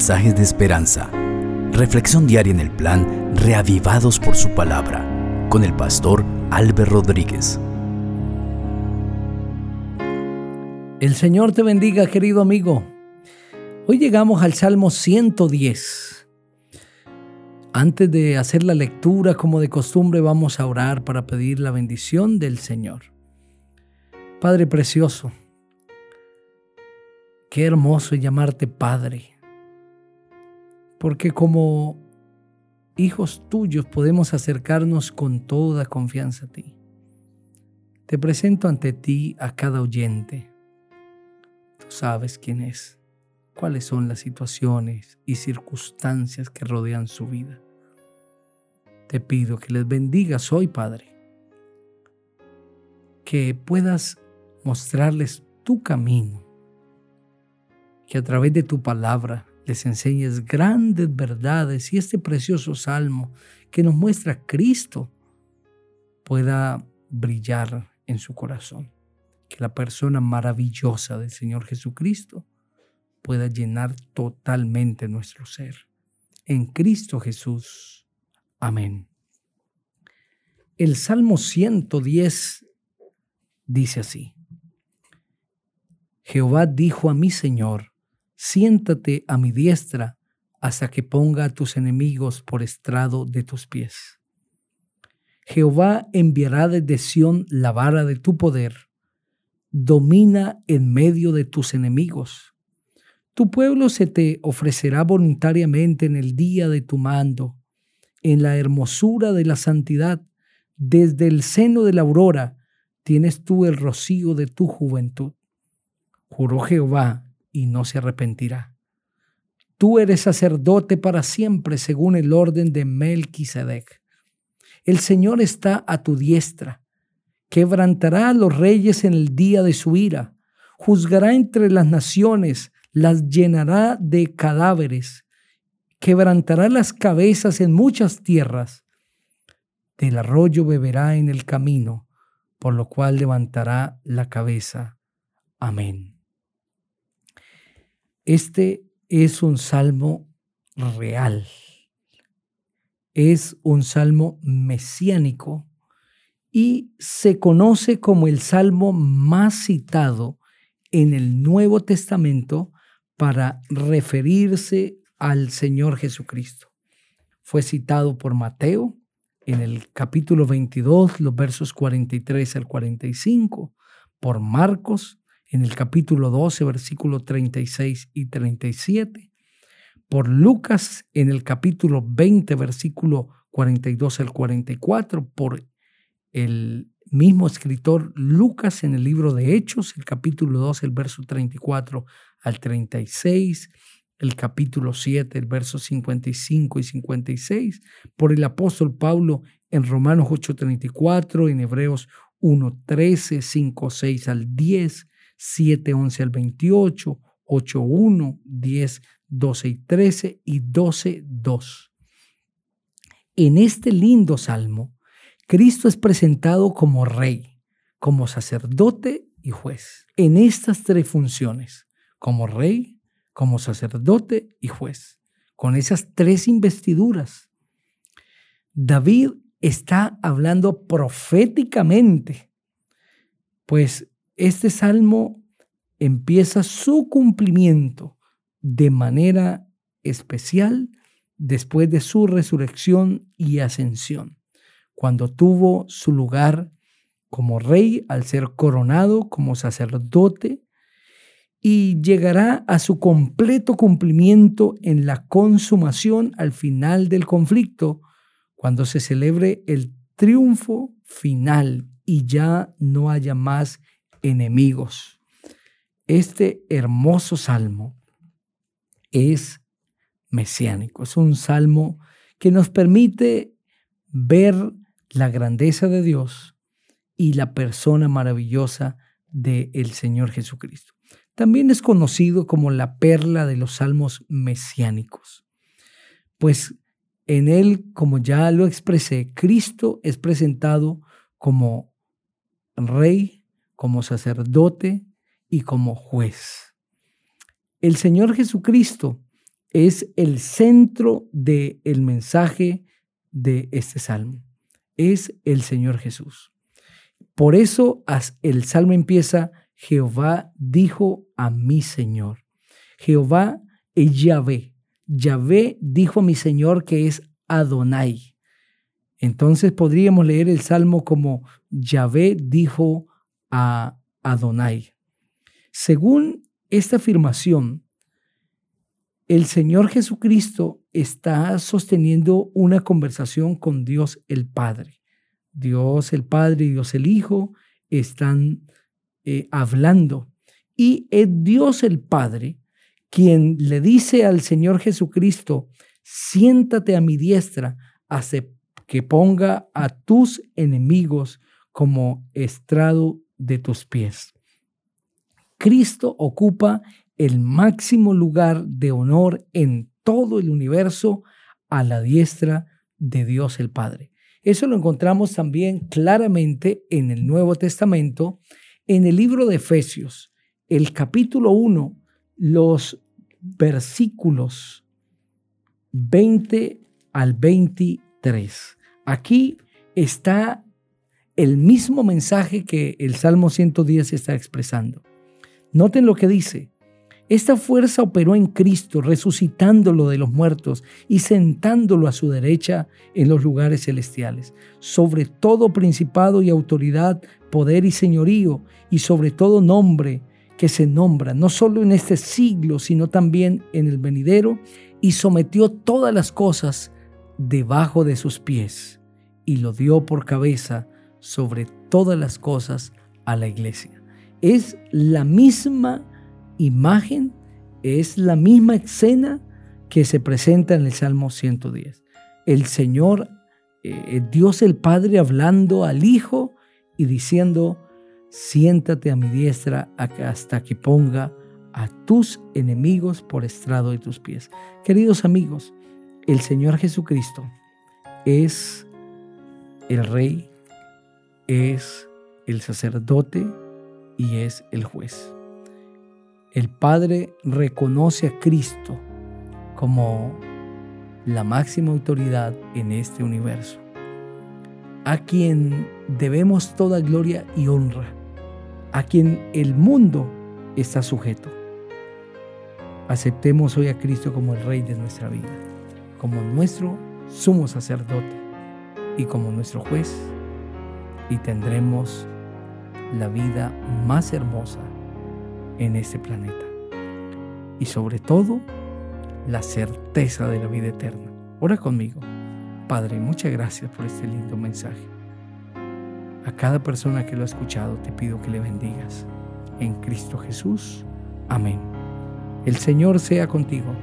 mensajes de esperanza. Reflexión diaria en el plan Reavivados por su palabra con el pastor Álvaro Rodríguez. El Señor te bendiga, querido amigo. Hoy llegamos al Salmo 110. Antes de hacer la lectura, como de costumbre, vamos a orar para pedir la bendición del Señor. Padre precioso, qué hermoso llamarte Padre, porque como hijos tuyos podemos acercarnos con toda confianza a ti. Te presento ante ti a cada oyente. Tú sabes quién es, cuáles son las situaciones y circunstancias que rodean su vida. Te pido que les bendigas hoy, Padre, que puedas mostrarles tu camino, que a través de tu palabra les enseñes grandes verdades y este precioso salmo que nos muestra Cristo pueda brillar en su corazón, que la persona maravillosa del Señor Jesucristo pueda llenar totalmente nuestro ser. En Cristo Jesús. Amén. El Salmo 110 dice así. Jehová dijo a mi Señor, siéntate a mi diestra hasta que ponga a tus enemigos por estrado de tus pies. Jehová enviará desde Sión la vara de tu poder, domina en medio de tus enemigos. Tu pueblo se te ofrecerá voluntariamente en el día de tu mando, en la hermosura de la santidad, desde el seno de la aurora tienes tú el rocío de tu juventud juró Jehová y no se arrepentirá. Tú eres sacerdote para siempre según el orden de Melquisedec. El Señor está a tu diestra. Quebrantará a los reyes en el día de su ira. Juzgará entre las naciones, las llenará de cadáveres. Quebrantará las cabezas en muchas tierras. Del arroyo beberá en el camino, por lo cual levantará la cabeza. Amén. Este es un salmo real. Es un salmo mesiánico y se conoce como el salmo más citado en el Nuevo Testamento para referirse al Señor Jesucristo. Fue citado por Mateo en el capítulo 22, los versos 43 al 45, por Marcos en el capítulo 12, versículo 36 y 37, por Lucas en el capítulo 20, versículo 42 al 44, por el mismo escritor Lucas en el libro de Hechos, el capítulo 2, el verso 34 al 36, el capítulo 7, el verso 55 y 56, por el apóstol Pablo en Romanos 8:34, en Hebreos 1:13, 5, 6 al 10, 7, 11 al 28, 8, 1, 10, 12 y 13 y 12, 2. En este lindo salmo, Cristo es presentado como rey, como sacerdote y juez. En estas tres funciones, como rey, como sacerdote y juez, con esas tres investiduras. David está hablando proféticamente, pues este salmo empieza su cumplimiento de manera especial después de su resurrección y ascensión, cuando tuvo su lugar como rey al ser coronado como sacerdote y llegará a su completo cumplimiento en la consumación al final del conflicto, cuando se celebre el triunfo final y ya no haya más enemigos. Este hermoso salmo es mesiánico, es un salmo que nos permite ver la grandeza de Dios y la persona maravillosa del el Señor Jesucristo. También es conocido como la perla de los salmos mesiánicos, pues en él, como ya lo expresé, Cristo es presentado como rey, como sacerdote y como juez. El Señor Jesucristo es el centro del el mensaje de este salmo. Es el Señor Jesús. Por eso el salmo empieza, Jehová dijo a mi Señor. Jehová es Yahvé. Yahvé dijo a mi Señor que es Adonai. Entonces podríamos leer el salmo como Yahvé dijo a Adonai. Según esta afirmación, el Señor Jesucristo está sosteniendo una conversación con Dios el Padre. Dios el Padre y Dios el Hijo están eh, hablando. Y es Dios el Padre quien le dice al Señor Jesucristo, siéntate a mi diestra hasta que ponga a tus enemigos como estrado de tus pies. Cristo ocupa el máximo lugar de honor en todo el universo a la diestra de Dios el Padre. Eso lo encontramos también claramente en el Nuevo Testamento, en el libro de Efesios, el capítulo 1, los versículos 20 al 23. Aquí está el mismo mensaje que el Salmo 110 está expresando. Noten lo que dice. Esta fuerza operó en Cristo, resucitándolo de los muertos y sentándolo a su derecha en los lugares celestiales, sobre todo principado y autoridad, poder y señorío, y sobre todo nombre que se nombra, no solo en este siglo, sino también en el venidero, y sometió todas las cosas debajo de sus pies, y lo dio por cabeza sobre todas las cosas a la iglesia. Es la misma imagen, es la misma escena que se presenta en el Salmo 110. El Señor, eh, Dios el Padre hablando al Hijo y diciendo, siéntate a mi diestra hasta que ponga a tus enemigos por estrado de tus pies. Queridos amigos, el Señor Jesucristo es el Rey, es el sacerdote y es el juez el Padre reconoce a Cristo como la máxima autoridad en este universo, a quien debemos toda gloria y honra, a quien el mundo está sujeto. Aceptemos hoy a Cristo como el Rey de nuestra vida, como nuestro sumo sacerdote y como nuestro juez, y tendremos la vida más hermosa en este planeta. Y sobre todo, la certeza de la vida eterna. Ora conmigo. Padre, muchas gracias por este lindo mensaje. A cada persona que lo ha escuchado te pido que le bendigas. En Cristo Jesús. Amén. El Señor sea contigo